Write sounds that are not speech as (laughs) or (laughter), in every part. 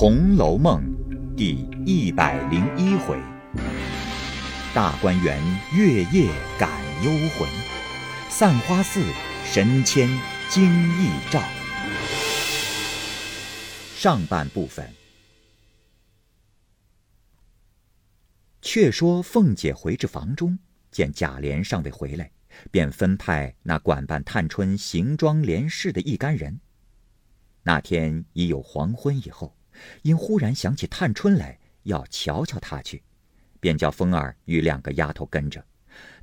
红楼梦》第一百零一回：大观园月夜感幽魂，散花寺神仙惊异照。上半部分。却说凤姐回至房中，见贾琏尚未回来，便分派那管办探春行装连事的一干人。那天已有黄昏以后。因忽然想起探春来，要瞧瞧她去，便叫风儿与两个丫头跟着。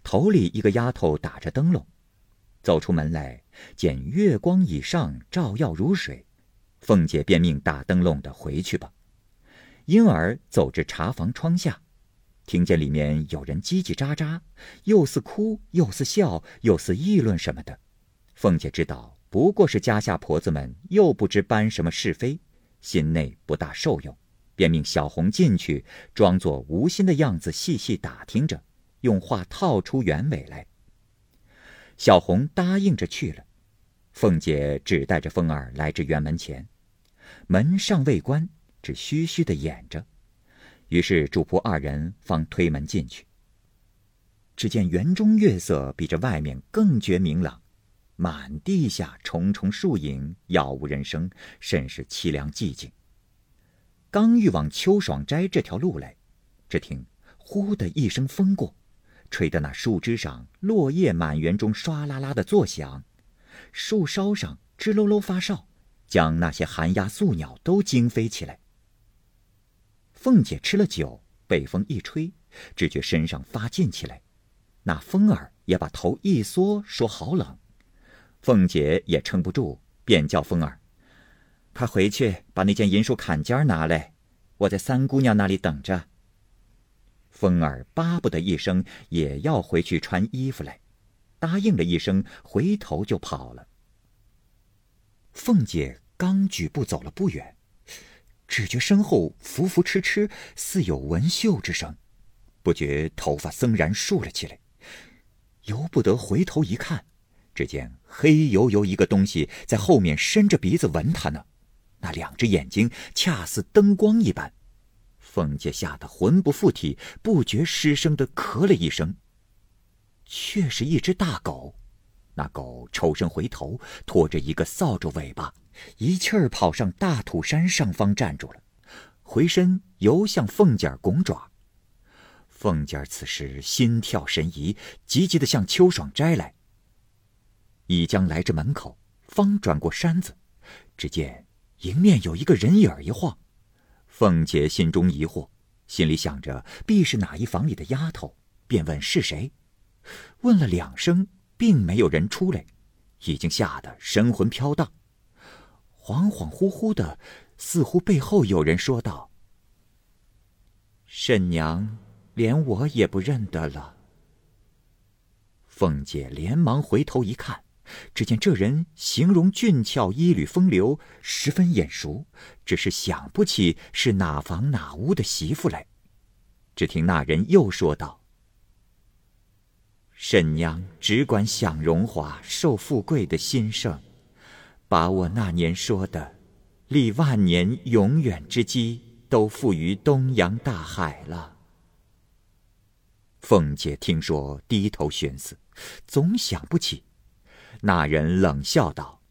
头里一个丫头打着灯笼，走出门来，见月光以上照耀如水，凤姐便命打灯笼的回去吧。因而走至茶房窗下，听见里面有人叽叽喳喳，又似哭又似笑又似议论什么的。凤姐知道不过是家下婆子们又不知搬什么是非。心内不大受用，便命小红进去，装作无心的样子，细细打听着，用话套出原委来。小红答应着去了。凤姐只带着凤儿来至园门前，门尚未关，只虚虚的掩着。于是主仆二人方推门进去。只见园中月色比这外面更觉明朗。满地下重重树影，杳无人声，甚是凄凉寂静。刚欲往秋爽斋这条路来，只听“呼”的一声风过，吹得那树枝上落叶满园中唰啦啦的作响，树梢上吱喽喽发哨，将那些寒鸦宿鸟都惊飞起来。凤姐吃了酒，被风一吹，只觉身上发劲起来，那风儿也把头一缩，说好冷。凤姐也撑不住，便叫凤儿：“快回去把那件银树坎肩拿来，我在三姑娘那里等着。”凤儿巴不得一声，也要回去穿衣服来，答应了一声，回头就跑了。凤姐刚举步走了不远，只觉身后浮浮痴痴，似有纹绣之声，不觉头发森然竖了起来，由不得回头一看。只见黑油油一个东西在后面伸着鼻子闻他呢，那两只眼睛恰似灯光一般。凤姐吓得魂不附体，不觉失声的咳了一声。却是一只大狗，那狗抽身回头，拖着一个扫帚尾巴，一气儿跑上大土山上方站住了，回身游向凤姐拱爪。凤姐此时心跳神怡，急急的向秋爽斋来。已将来至门口，方转过山子，只见迎面有一个人影一晃。凤姐心中疑惑，心里想着必是哪一房里的丫头，便问是谁。问了两声，并没有人出来，已经吓得神魂飘荡，恍恍惚惚的，似乎背后有人说道：“婶娘，连我也不认得了。”凤姐连忙回头一看。只见这人形容俊俏，衣履风流，十分眼熟，只是想不起是哪房哪屋的媳妇来。只听那人又说道：“婶娘只管享荣华、受富贵的兴盛，把我那年说的立万年永远之基都付于东洋大海了。”凤姐听说，低头寻思，总想不起。那人冷笑道：“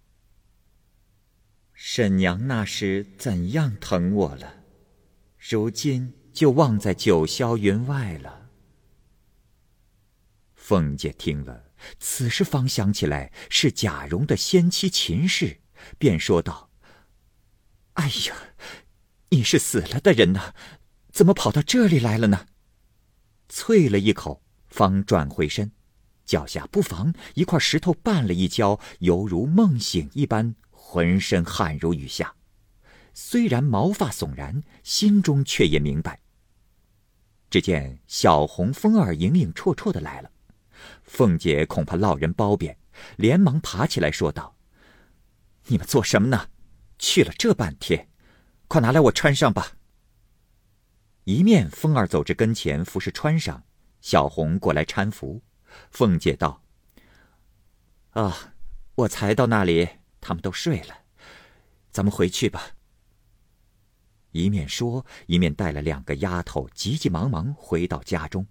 婶娘那时怎样疼我了，如今就忘在九霄云外了。”凤姐听了，此时方想起来是贾蓉的先妻秦氏，便说道：“哎呀，你是死了的人呐，怎么跑到这里来了呢？”啐了一口，方转回身。脚下不妨一块石头绊了一跤，犹如梦醒一般，浑身汗如雨下。虽然毛发悚然，心中却也明白。只见小红、风儿影影绰绰的来了，凤姐恐怕落人褒贬，连忙爬起来说道：“你们做什么呢？去了这半天，快拿来我穿上吧。”一面风儿走至跟前，服侍穿上，小红过来搀扶。凤姐道：“啊，我才到那里，他们都睡了，咱们回去吧。”一面说，一面带了两个丫头，急急忙忙回到家中。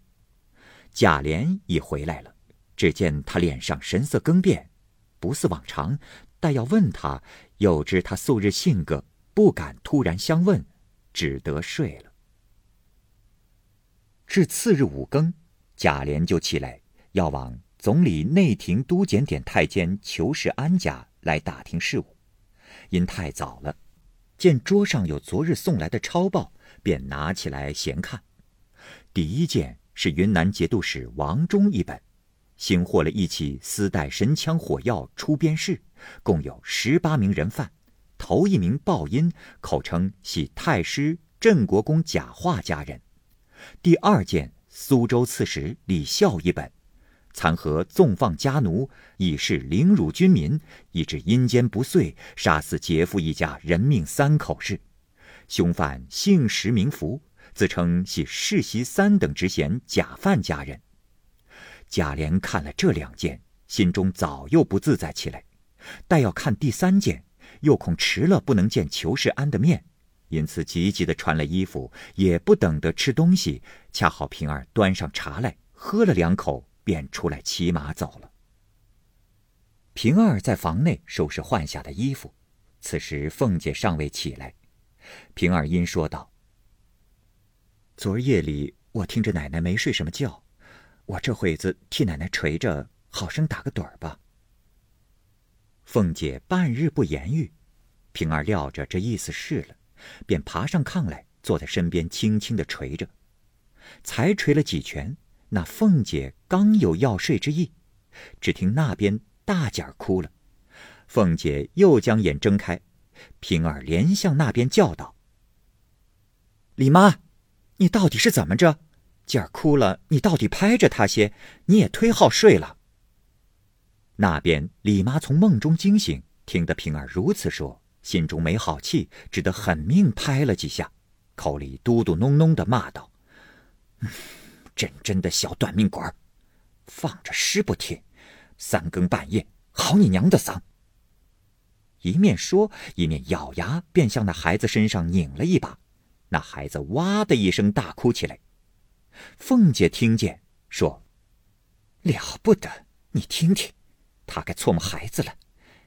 贾琏已回来了，只见他脸上神色更变，不似往常。待要问他，又知他素日性格不敢突然相问，只得睡了。至次日五更，贾琏就起来，要往总理内廷督检点太监裘世安家来打听事务，因太早了。见桌上有昨日送来的抄报，便拿起来闲看。第一件是云南节度使王忠一本，新获了一起私带神枪火药出边事，共有十八名人犯。头一名报音，口称系太师镇国公贾化家人。第二件苏州刺史李孝一本。参合纵放家奴，以示凌辱军民，以致阴间不遂，杀死劫富一家人命三口事。凶犯姓石名福，自称系世袭三等职衔贾范家人。贾琏看了这两件，心中早又不自在起来。待要看第三件，又恐迟了不能见裘世安的面，因此急急的穿了衣服，也不等得吃东西。恰好平儿端上茶来，喝了两口。便出来骑马走了。平儿在房内收拾换下的衣服，此时凤姐尚未起来。平儿因说道：“昨儿夜里我听着奶奶没睡什么觉，我这会子替奶奶捶着，好生打个盹儿吧。”凤姐半日不言语，平儿料着这意思是了，便爬上炕来，坐在身边轻轻的捶着，才捶了几拳。那凤姐刚有要睡之意，只听那边大姐儿哭了。凤姐又将眼睁开，平儿连向那边叫道：“李妈，你到底是怎么着？姐儿哭了，你到底拍着她些，你也忒好睡了。”那边李妈从梦中惊醒，听得平儿如此说，心中没好气，只得狠命拍了几下，口里嘟嘟哝哝的骂道：“嗯真真的小短命鬼儿，放着尸不听，三更半夜好你娘的丧！一面说，一面咬牙，便向那孩子身上拧了一把，那孩子哇的一声大哭起来。凤姐听见，说：“了不得，你听听，他该错磨孩子了。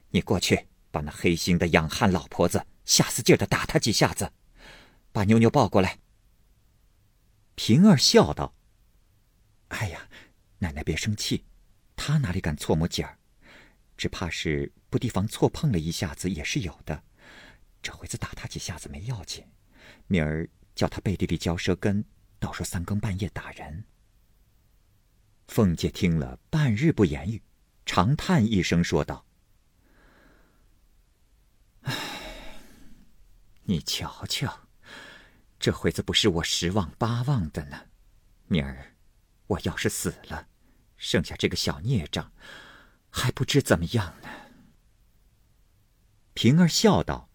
你过去把那黑心的养汉老婆子下死劲的打他几下子，把妞妞抱过来。”平儿笑道。哎呀，奶奶别生气，他哪里敢错摸姐儿？只怕是不提防错碰了一下子也是有的。这回子打他几下子没要紧，明儿叫他背地里嚼舌根，到时候三更半夜打人。凤姐听了，半日不言语，长叹一声，说道：“唉，你瞧瞧，这回子不是我十望八望的呢，明儿。”我要是死了，剩下这个小孽障，还不知怎么样呢。平儿笑道：“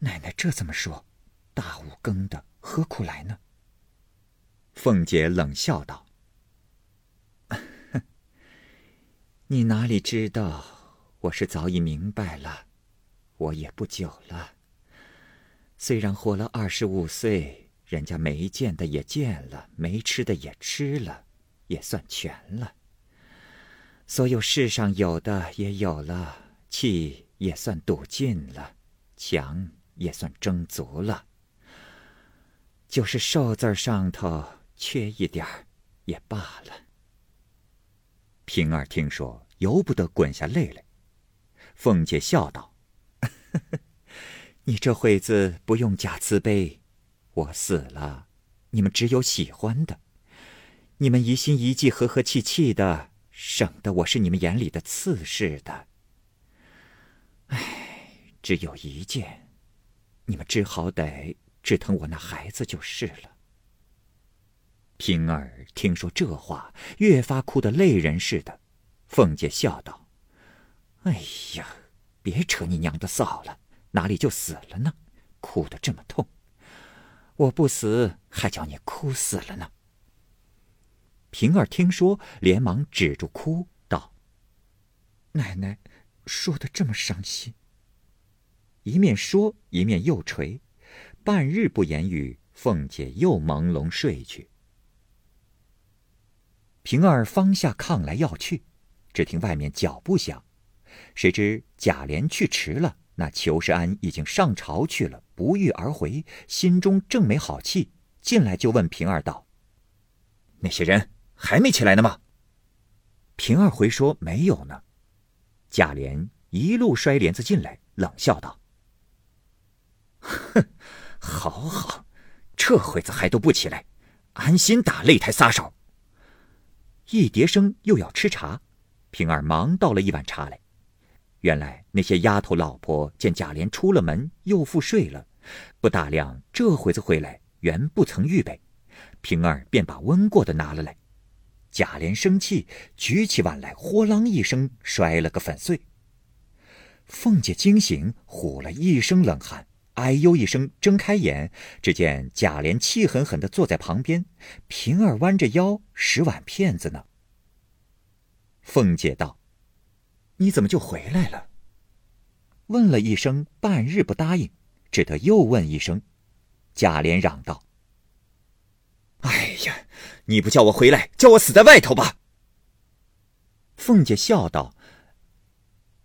奶奶这怎么说？大五更的，何苦来呢？”凤姐冷笑道：“ (laughs) 你哪里知道，我是早已明白了。我也不久了，虽然活了二十五岁。”人家没见的也见了，没吃的也吃了，也算全了。所有世上有的也有了，气也算赌尽了，强也算争足了。就是寿字上头缺一点儿，也罢了。平儿听说，由不得滚下泪来。凤姐笑道：“ (laughs) 你这会子不用假慈悲。”我死了，你们只有喜欢的，你们一心一计、和和气气的，省得我是你们眼里的刺似的。唉，只有一件，你们只好得只疼我那孩子就是了。平儿听说这话，越发哭得泪人似的。凤姐笑道：“哎呀，别扯你娘的臊了，哪里就死了呢？哭得这么痛。”我不死，还叫你哭死了呢。平儿听说，连忙止住哭，道：“奶奶，说的这么伤心。”一面说，一面又捶。半日不言语，凤姐又朦胧睡去。平儿方下炕来要去，只听外面脚步响，谁知贾琏去迟了，那裘世安已经上朝去了，不遇而回，心中正没好气，进来就问平儿道：“那些人还没起来呢吗？”平儿回说：“没有呢。”贾琏一路摔帘子进来，冷笑道：“ (laughs) 哼，好好，这会子还都不起来，安心打擂台撒手。”一叠声又要吃茶，平儿忙倒了一碗茶来。原来那些丫头老婆见贾琏出了门，又复睡了，不大量这会子回来，原不曾预备。平儿便把温过的拿了来。贾琏生气，举起碗来，豁啷一声摔了个粉碎。凤姐惊醒，呼了一声冷汗。哎呦一声，睁开眼，只见贾琏气狠狠地坐在旁边，平儿弯着腰拾碗片子呢。凤姐道：“你怎么就回来了？”问了一声，半日不答应，只得又问一声。贾琏嚷道：“哎呀，你不叫我回来，叫我死在外头吧！”凤姐笑道：“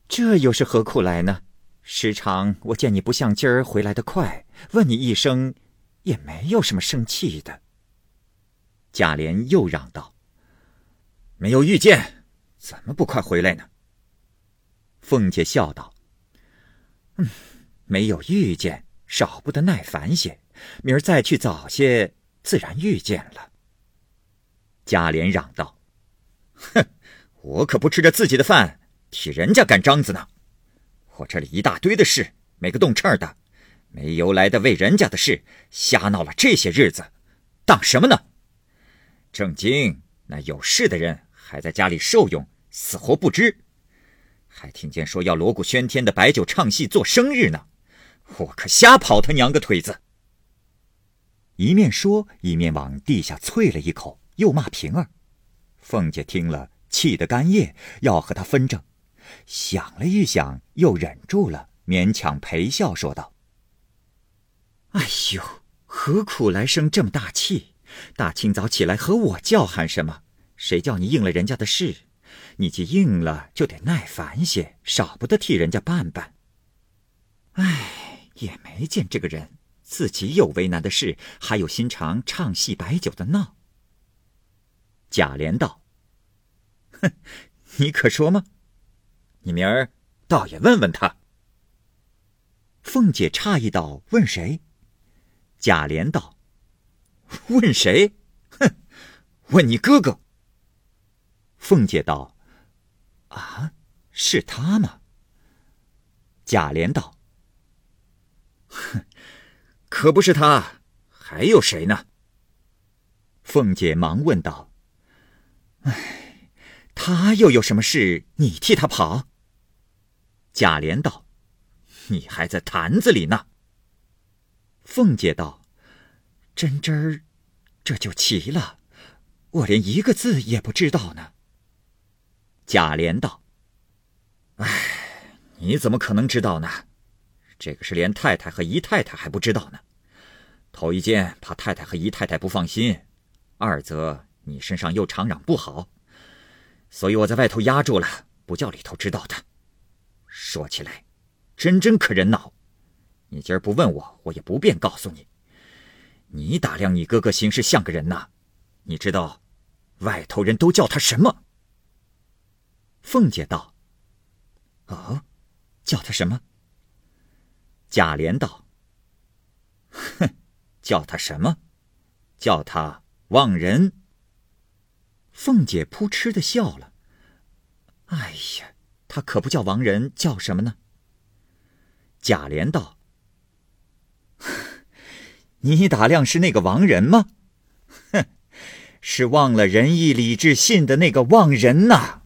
这又是何苦来呢？”时常我见你不像今儿回来的快，问你一声，也没有什么生气的。贾琏又嚷道：“没有遇见，怎么不快回来呢？”凤姐笑道：“嗯，没有遇见，少不得耐烦些。明儿再去早些，自然遇见了。”贾琏嚷道：“哼，我可不吃着自己的饭，替人家干章子呢。”我这里一大堆的事，没个动秤的，没由来的为人家的事瞎闹了这些日子，当什么呢？正经那有事的人还在家里受用，死活不知，还听见说要锣鼓喧天的摆酒唱戏做生日呢，我可瞎跑他娘个腿子！一面说，一面往地下啐了一口，又骂平儿。凤姐听了，气得干咽，要和他分正。想了一想，又忍住了，勉强陪笑说道：“哎呦，何苦来生这么大气？大清早起来和我叫喊什么？谁叫你应了人家的事？你既应了，就得耐烦些，少不得替人家办办。哎，也没见这个人自己有为难的事，还有心肠唱戏摆酒的闹。”贾琏道：“哼，你可说吗？”你明儿倒也问问他。凤姐诧异道：“问谁？”贾琏道：“问谁？哼，问你哥哥。”凤姐道：“啊，是他吗？”贾琏道：“哼，(laughs) 可不是他，还有谁呢？”凤姐忙问道：“ (sighs) 哎，他又有什么事？你替他跑？”贾琏道：“你还在坛子里呢。”凤姐道：“真真儿，这就奇了，我连一个字也不知道呢。”贾琏道：“哎，你怎么可能知道呢？这个是连太太和姨太太还不知道呢。头一件怕太太和姨太太不放心，二则你身上又常嚷不好，所以我在外头压住了，不叫里头知道的。”说起来，真真可人恼。你今儿不问我，我也不便告诉你。你打量你哥哥行事像个人呐？你知道，外头人都叫他什么？凤姐道：“哦，叫他什么？”贾琏道：“哼，(laughs) 叫他什么？叫他忘人。”凤姐扑哧的笑了。哎呀！他可不叫王仁，叫什么呢？贾琏道：“ (laughs) 你打量是那个王仁吗？哼，是忘了仁义礼智信的那个忘人呐。”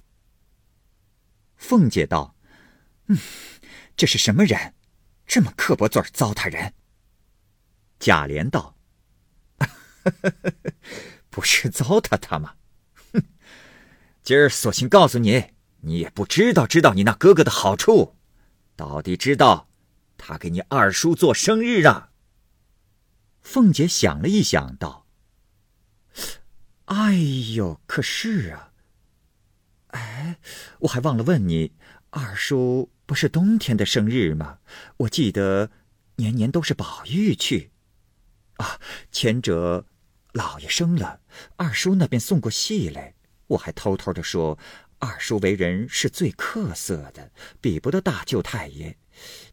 凤姐道：“嗯，这是什么人？这么刻薄嘴糟蹋人？”贾琏道：“ (laughs) 不是糟蹋他吗？哼，今儿索性告诉你。”你也不知道，知道你那哥哥的好处，到底知道，他给你二叔做生日啊。凤姐想了一想，道：“哎呦，可是啊，我还忘了问你，二叔不是冬天的生日吗？我记得年年都是宝玉去。啊，前者老爷生了，二叔那边送过戏来，我还偷偷的说，二叔为人是最客色的，比不得大舅太爷。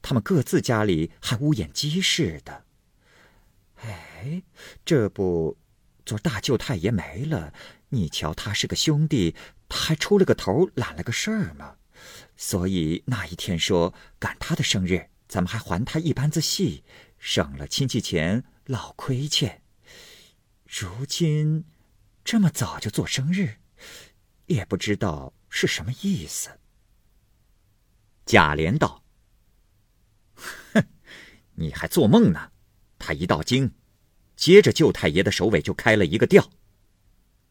他们各自家里还乌眼鸡似的。”哎，这不，昨大舅太爷没了，你瞧他是个兄弟，他还出了个头揽了个事儿嘛。所以那一天说赶他的生日，咱们还还他一班子戏，省了亲戚钱，老亏欠。如今这么早就做生日，也不知道是什么意思。贾琏道：“哼，(laughs) 你还做梦呢！他一到京。”接着，舅太爷的首尾就开了一个调。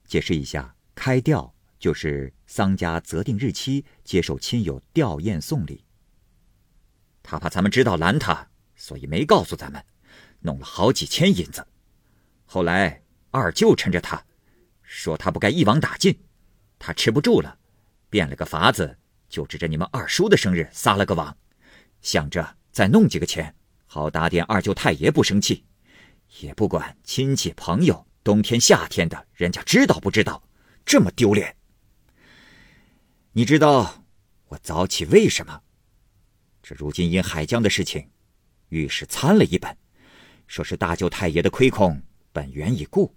解释一下，开调就是丧家择定日期接受亲友吊唁送礼。他怕咱们知道拦他，所以没告诉咱们，弄了好几千银子。后来二舅趁着他，说他不该一网打尽，他吃不住了，变了个法子，就指着你们二叔的生日撒了个网，想着再弄几个钱，好打点二舅太爷不生气。也不管亲戚朋友，冬天夏天的，人家知道不知道？这么丢脸。你知道我早起为什么？这如今因海江的事情，御史参了一本，说是大舅太爷的亏空本源已故，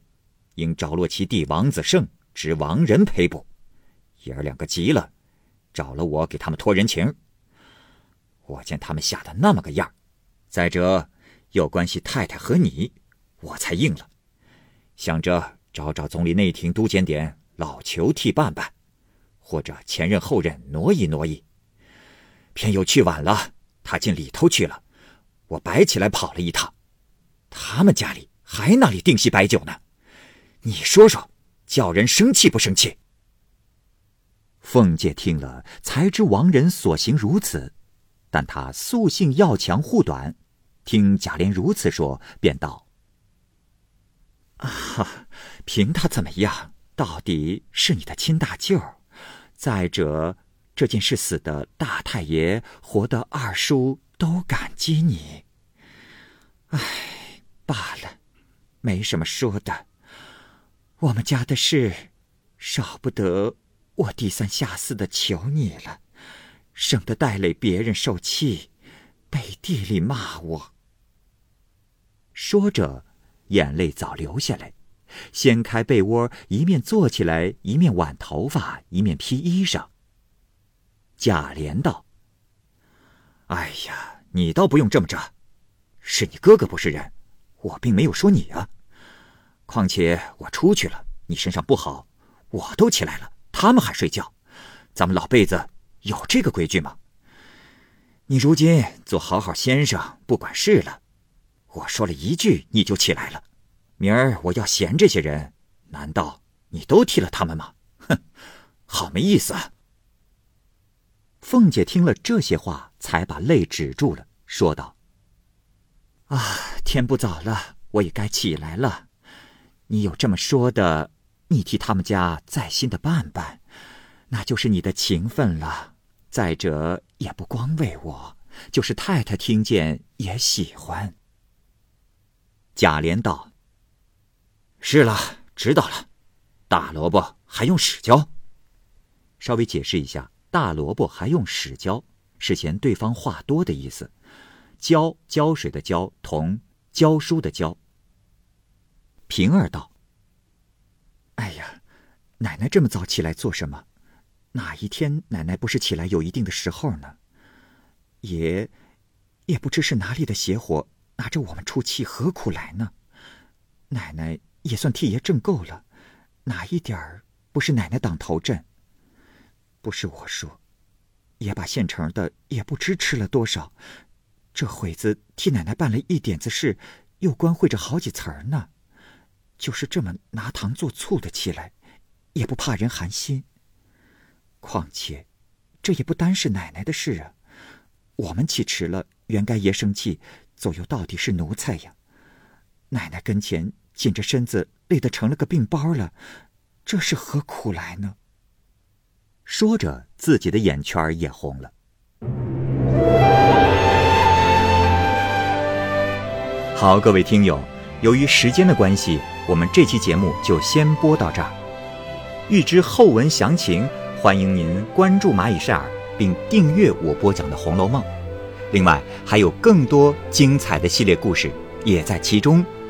应着落其弟王子胜执亡人赔补。爷儿两个急了，找了我给他们托人情。我见他们吓得那么个样再者又关系太太和你。我才应了，想着找找总理内廷督检点老裘替办办，或者前任后任挪移挪移。偏又去晚了，他进里头去了，我白起来跑了一趟。他们家里还那里定席摆酒呢，你说说，叫人生气不生气？凤姐听了，才知王仁所行如此，但他素性要强护短，听贾琏如此说，便道。啊，凭他怎么样，到底是你的亲大舅。再者，这件事死的大太爷，活的二叔都感激你。唉，罢了，没什么说的。我们家的事，少不得我低三下四的求你了，省得带累别人受气，背地里骂我。说着。眼泪早流下来，掀开被窝，一面坐起来，一面挽头发，一面披衣裳。贾琏道：“哎呀，你倒不用这么着，是你哥哥不是人，我并没有说你啊。况且我出去了，你身上不好，我都起来了，他们还睡觉，咱们老辈子有这个规矩吗？你如今做好好先生，不管事了。”我说了一句，你就起来了。明儿我要嫌这些人，难道你都替了他们吗？哼，好没意思啊！凤姐听了这些话，才把泪止住了，说道：“啊，天不早了，我也该起来了。你有这么说的，你替他们家再心的办办，那就是你的情分了。再者，也不光为我，就是太太听见也喜欢。”贾琏道：“是了，知道了。大萝卜还用使教？稍微解释一下，大萝卜还用使教，是嫌对方话多的意思。浇浇水的浇，同教书的教。”平儿道：“哎呀，奶奶这么早起来做什么？哪一天奶奶不是起来有一定的时候呢？也，也不知是哪里的邪火。”拿着我们出气，何苦来呢？奶奶也算替爷挣够了，哪一点儿不是奶奶挡头阵？不是我说，爷把现成的也不知吃了多少，这会子替奶奶办了一点子事，又关会着好几层儿呢。就是这么拿糖做醋的起来，也不怕人寒心。况且，这也不单是奶奶的事啊，我们起迟了，原该爷生气。左右到底是奴才呀，奶奶跟前紧着身子，累得成了个病包了，这是何苦来呢？说着，自己的眼圈也红了。好，各位听友，由于时间的关系，我们这期节目就先播到这儿。欲知后文详情，欢迎您关注蚂蚁晒尔，并订阅我播讲的《红楼梦》。另外，还有更多精彩的系列故事也在其中，